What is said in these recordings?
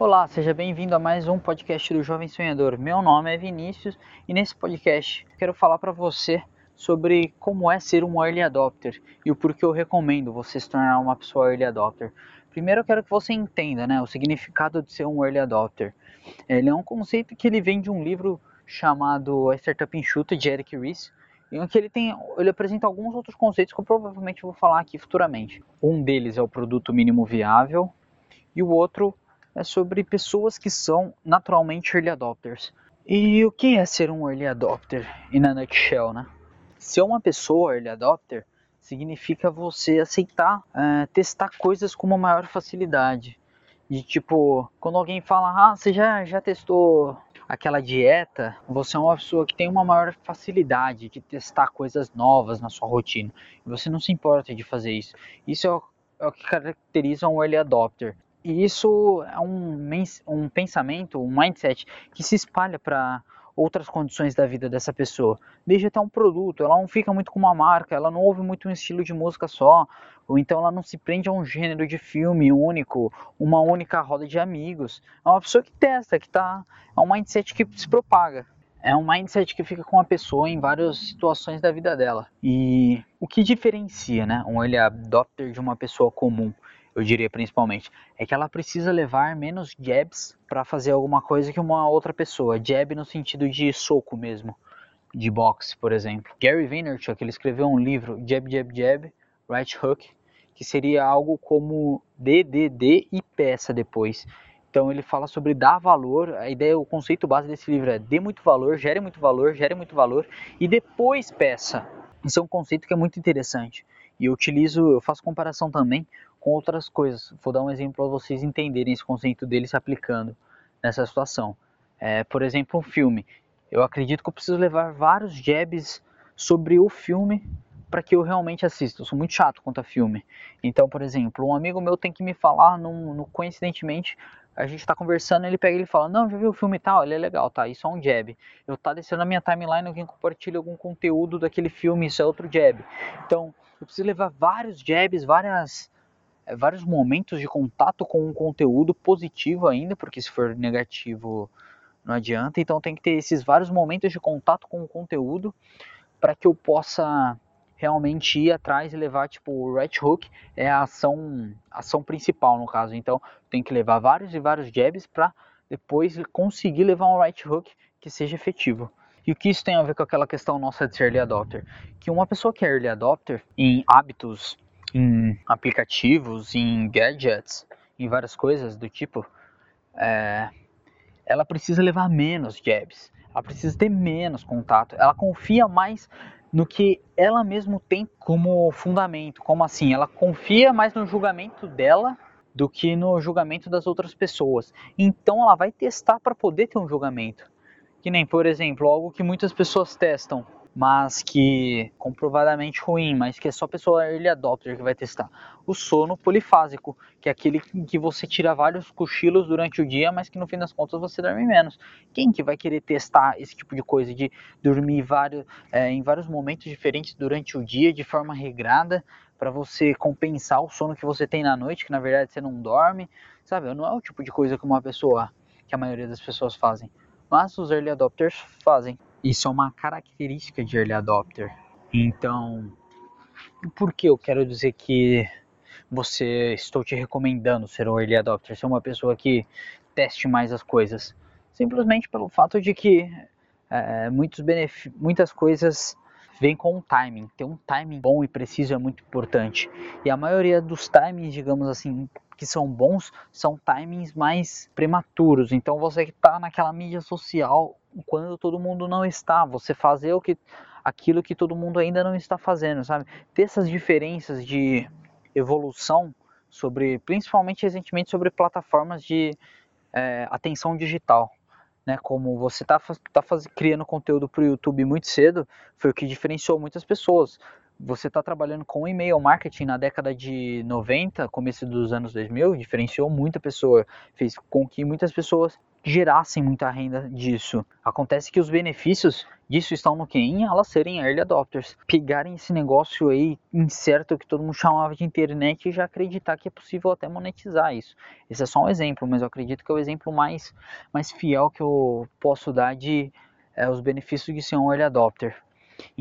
Olá, seja bem-vindo a mais um podcast do Jovem Sonhador. Meu nome é Vinícius e nesse podcast quero falar para você sobre como é ser um early adopter e o porquê eu recomendo você se tornar uma pessoa early adopter. Primeiro eu quero que você entenda né, o significado de ser um early adopter. Ele é um conceito que ele vem de um livro chamado A Startup Enxuta, de Eric Ries, em que ele tem, ele apresenta alguns outros conceitos que eu provavelmente vou falar aqui futuramente. Um deles é o produto mínimo viável e o outro é sobre pessoas que são naturalmente early adopters. E o que é ser um early adopter, in a nutshell, né? Ser uma pessoa early adopter significa você aceitar uh, testar coisas com uma maior facilidade. De tipo, quando alguém fala, ah, você já, já testou aquela dieta, você é uma pessoa que tem uma maior facilidade de testar coisas novas na sua rotina. E você não se importa de fazer isso. Isso é o, é o que caracteriza um early adopter. E isso é um, um pensamento, um mindset que se espalha para outras condições da vida dessa pessoa. Desde até um produto, ela não fica muito com uma marca, ela não ouve muito um estilo de música só, ou então ela não se prende a um gênero de filme único, uma única roda de amigos. É uma pessoa que testa, que tá. É um mindset que se propaga. É um mindset que fica com a pessoa em várias situações da vida dela. E o que diferencia né, um early adopter de uma pessoa comum? Eu diria principalmente, é que ela precisa levar menos jabs para fazer alguma coisa que uma outra pessoa. Jab no sentido de soco mesmo, de boxe, por exemplo. Gary Vaynerchuk, ele escreveu um livro, Jab, Jab, Jab, Right Hook, que seria algo como DDD e peça depois. Então ele fala sobre dar valor, a ideia, o conceito base desse livro é dê muito valor, gere muito valor, gere muito valor e depois peça. Isso é um conceito que é muito interessante. E eu utilizo, eu faço comparação também com outras coisas. Vou dar um exemplo para vocês entenderem esse conceito dele se aplicando nessa situação. É, por exemplo, um filme. Eu acredito que eu preciso levar vários jabs sobre o filme para que eu realmente assista. Eu sou muito chato quanto a filme. Então, por exemplo, um amigo meu tem que me falar, num, num coincidentemente, a gente está conversando, ele pega e ele fala, não, já viu o filme e tal? Ele é legal, tá? Isso é um jab. Eu tá descendo na minha timeline, alguém compartilha algum conteúdo daquele filme, isso é outro jab. Então, eu preciso levar vários jabs, várias vários momentos de contato com um conteúdo positivo ainda, porque se for negativo não adianta. Então tem que ter esses vários momentos de contato com o conteúdo para que eu possa realmente ir atrás e levar tipo o right hook é a ação ação principal no caso. Então tem que levar vários e vários jabs para depois conseguir levar um right hook que seja efetivo. E o que isso tem a ver com aquela questão nossa de ser early adopter? Que uma pessoa que é early adopter em hábitos em aplicativos, em gadgets, em várias coisas do tipo, é, ela precisa levar menos jabs, ela precisa ter menos contato, ela confia mais no que ela mesmo tem como fundamento. Como assim? Ela confia mais no julgamento dela do que no julgamento das outras pessoas. Então ela vai testar para poder ter um julgamento. Que nem, por exemplo, algo que muitas pessoas testam mas que comprovadamente ruim, mas que é só pessoa early adopter que vai testar. O sono polifásico, que é aquele que você tira vários cochilos durante o dia, mas que no fim das contas você dorme menos. Quem que vai querer testar esse tipo de coisa de dormir vários, é, em vários momentos diferentes durante o dia de forma regrada? para você compensar o sono que você tem na noite, que na verdade você não dorme, sabe? Não é o tipo de coisa que uma pessoa, que a maioria das pessoas fazem, mas os early adopters fazem. Isso é uma característica de early adopter. Então, por que eu quero dizer que você estou te recomendando ser um early adopter, ser uma pessoa que teste mais as coisas? Simplesmente pelo fato de que é, muitos muitas coisas vêm com um timing. Ter um timing bom e preciso é muito importante. E a maioria dos timings, digamos assim, que são bons, são timings mais prematuros. Então você que está naquela mídia social quando todo mundo não está, você fazer o que aquilo que todo mundo ainda não está fazendo, sabe? Ter essas diferenças de evolução sobre, principalmente recentemente sobre plataformas de é, atenção digital, né? Como você está tá, tá criando conteúdo para o YouTube muito cedo, foi o que diferenciou muitas pessoas você está trabalhando com e-mail marketing na década de 90, começo dos anos 2000, diferenciou muita pessoa, fez com que muitas pessoas gerassem muita renda disso. Acontece que os benefícios disso estão no que? Em elas serem early adopters. Pegarem esse negócio aí incerto que todo mundo chamava de internet e já acreditar que é possível até monetizar isso. Esse é só um exemplo, mas eu acredito que é o exemplo mais, mais fiel que eu posso dar de é, os benefícios de ser um early adopter.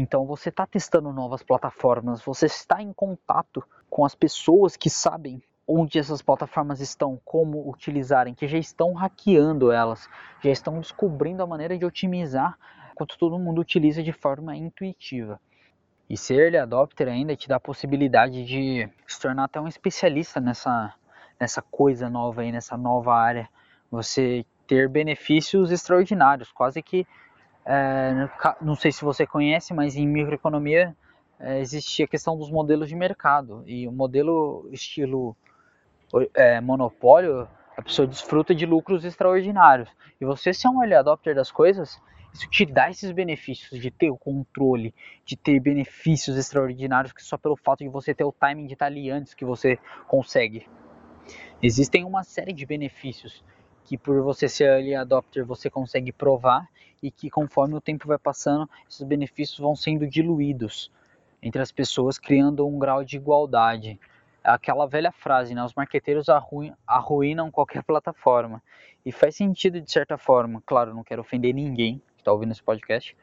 Então você está testando novas plataformas, você está em contato com as pessoas que sabem onde essas plataformas estão, como utilizarem, que já estão hackeando elas, já estão descobrindo a maneira de otimizar enquanto todo mundo utiliza de forma intuitiva. E ser early adopter ainda te dá a possibilidade de se tornar até um especialista nessa, nessa coisa nova aí, nessa nova área. Você ter benefícios extraordinários, quase que, é, não sei se você conhece, mas em microeconomia é, existe a questão dos modelos de mercado. E o modelo estilo é, monopólio, a pessoa desfruta de lucros extraordinários. E você ser um early adopter das coisas, isso te dá esses benefícios de ter o controle, de ter benefícios extraordinários que só pelo fato de você ter o timing de estar ali antes que você consegue. Existem uma série de benefícios que por você ser early adopter você consegue provar e que conforme o tempo vai passando, esses benefícios vão sendo diluídos entre as pessoas, criando um grau de igualdade aquela velha frase, né? Os marqueteiros arruinam qualquer plataforma. E faz sentido de certa forma. Claro, não quero ofender ninguém que está ouvindo esse podcast.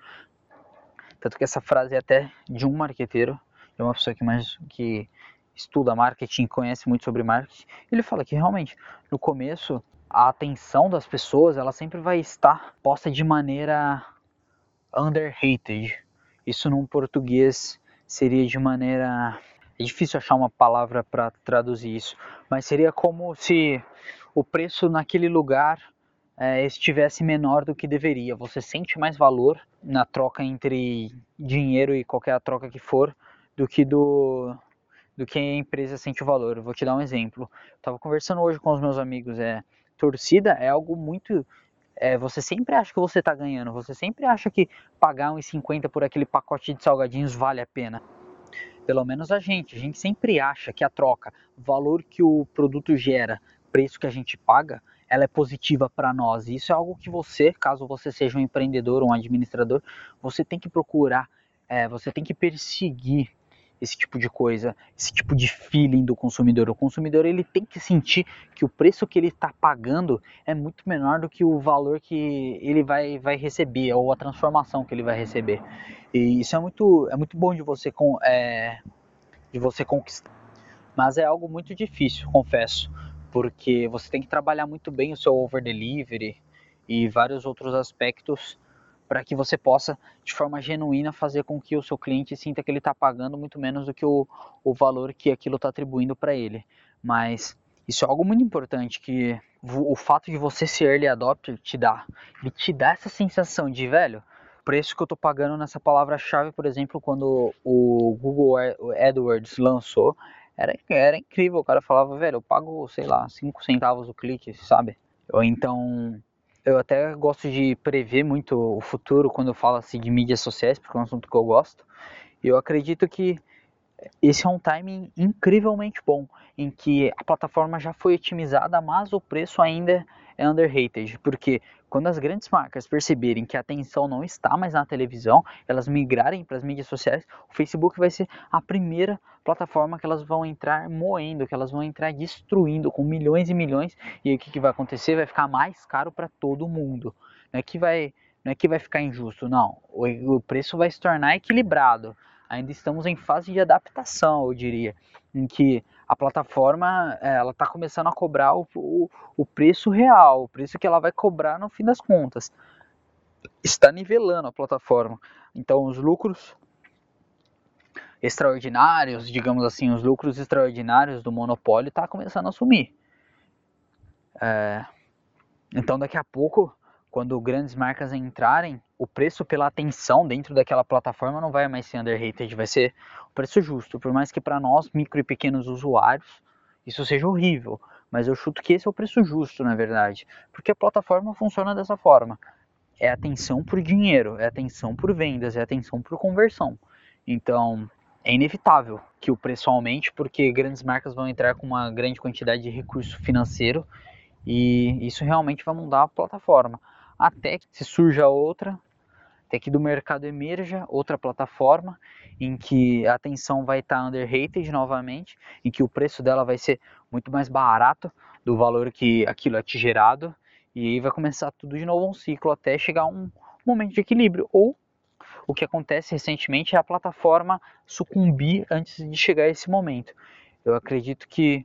Tanto que essa frase é até de um marqueteiro, de uma pessoa que mais que estuda marketing, conhece muito sobre marketing. Ele fala que realmente no começo a atenção das pessoas ela sempre vai estar posta de maneira underrated. Isso num português seria de maneira é difícil achar uma palavra para traduzir isso, mas seria como se o preço naquele lugar é, estivesse menor do que deveria. Você sente mais valor na troca entre dinheiro e qualquer troca que for do que do do que a empresa sente o valor. Vou te dar um exemplo. Estava conversando hoje com os meus amigos. É torcida é algo muito é, você sempre acha que você está ganhando, você sempre acha que pagar uns 50 por aquele pacote de salgadinhos vale a pena pelo menos a gente, a gente sempre acha que a troca, valor que o produto gera, preço que a gente paga, ela é positiva para nós. E isso é algo que você, caso você seja um empreendedor ou um administrador, você tem que procurar, é, você tem que perseguir esse tipo de coisa, esse tipo de feeling do consumidor. O consumidor ele tem que sentir que o preço que ele está pagando é muito menor do que o valor que ele vai, vai receber ou a transformação que ele vai receber. E isso é muito, é muito bom de você, com, é, de você conquistar. Mas é algo muito difícil, confesso, porque você tem que trabalhar muito bem o seu over delivery e vários outros aspectos para que você possa, de forma genuína, fazer com que o seu cliente sinta que ele está pagando muito menos do que o, o valor que aquilo está atribuindo para ele. Mas isso é algo muito importante que o, fato de você ser early adopter te dá. Ele te dá essa sensação de, velho, preço que eu estou pagando nessa palavra-chave, por exemplo, quando o Google AdWords lançou, era, era incrível. O cara falava, velho, eu pago, sei lá, 5 centavos o clique, sabe? Ou então eu até gosto de prever muito o futuro quando eu falo assim de mídias sociais, porque é um assunto que eu gosto. E eu acredito que esse é um timing incrivelmente bom, em que a plataforma já foi otimizada, mas o preço ainda é underrated, porque quando as grandes marcas perceberem que a atenção não está mais na televisão, elas migrarem para as mídias sociais, o Facebook vai ser a primeira plataforma que elas vão entrar moendo, que elas vão entrar destruindo com milhões e milhões, e aí o que, que vai acontecer? Vai ficar mais caro para todo mundo. Não é que vai, não é que vai ficar injusto, não. O, preço vai se tornar equilibrado ainda estamos em fase de adaptação, eu diria, em que a plataforma é, ela está começando a cobrar o, o, o, preço real, o preço que ela vai cobrar no fim das contas. Está nivelando a plataforma. Então os lucros extraordinários, digamos assim, os lucros extraordinários do monopólio está começando a sumir. É, então daqui a pouco quando grandes marcas entrarem, o preço pela atenção dentro daquela plataforma não vai mais ser underrated, vai ser o preço justo. Por mais que para nós, micro e pequenos usuários, isso seja horrível, mas eu chuto que esse é o preço justo, na verdade, porque a plataforma funciona dessa forma. É atenção por dinheiro, é atenção por vendas, é atenção por conversão. Então, é inevitável que o preço aumente porque grandes marcas vão entrar com uma grande quantidade de recurso financeiro E isso realmente vai mudar a plataforma. Até que se surja outra, até que do mercado emerja outra plataforma em que a atenção vai estar underrated novamente, em que o preço dela vai ser muito mais barato do valor que aquilo é te gerado, e aí vai começar tudo de novo um ciclo até chegar a um momento de equilíbrio. Ou o que acontece recentemente é a plataforma sucumbir antes de chegar a esse momento. Eu acredito que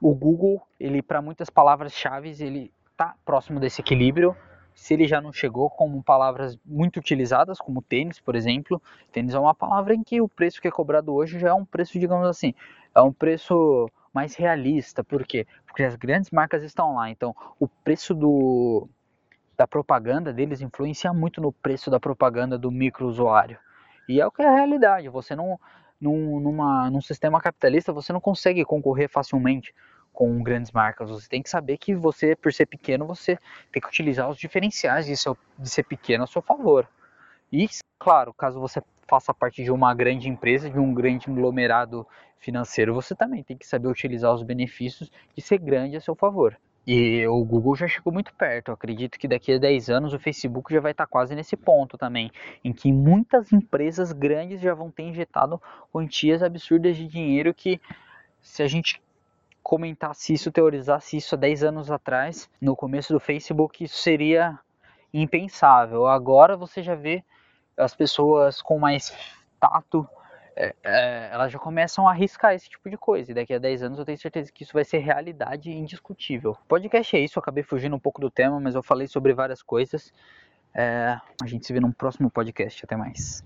o Google, ele para muitas palavras-chave, ele está próximo desse equilíbrio, se ele já não chegou como palavras muito utilizadas, como tênis, por exemplo. Tênis é uma palavra em que o preço que é cobrado hoje já é um preço, digamos assim, é um preço mais realista. Por quê? Porque as grandes marcas estão lá. Então, o preço do, da propaganda deles influencia muito no preço da propaganda do micro usuário. E é o que é a realidade. Você não, num, numa, num sistema capitalista, você não consegue concorrer facilmente com grandes marcas. Você tem que saber que você, por ser pequeno, você tem que utilizar os diferenciais de, seu, de ser pequeno a seu favor. E, claro, caso você faça parte de uma grande empresa, de um grande aglomerado financeiro, você também tem que saber utilizar os benefícios de ser grande a seu favor. E o Google já chegou muito perto. Eu acredito que daqui a 10 anos o Facebook já vai estar quase nesse ponto também, em que muitas empresas grandes já vão ter injetado quantias absurdas de dinheiro que se a gente comentasse isso, teorizasse isso há 10 anos atrás, no começo do Facebook, isso seria impensável. Agora você já vê as pessoas com mais tato, é, é, elas já começam a arriscar esse tipo de coisa. E daqui a 10 anos eu tenho certeza que isso vai ser realidade indiscutível. Podcast é isso, eu acabei fugindo um pouco do tema, mas eu falei sobre várias coisas. É, a gente se vê num próximo podcast. Até mais.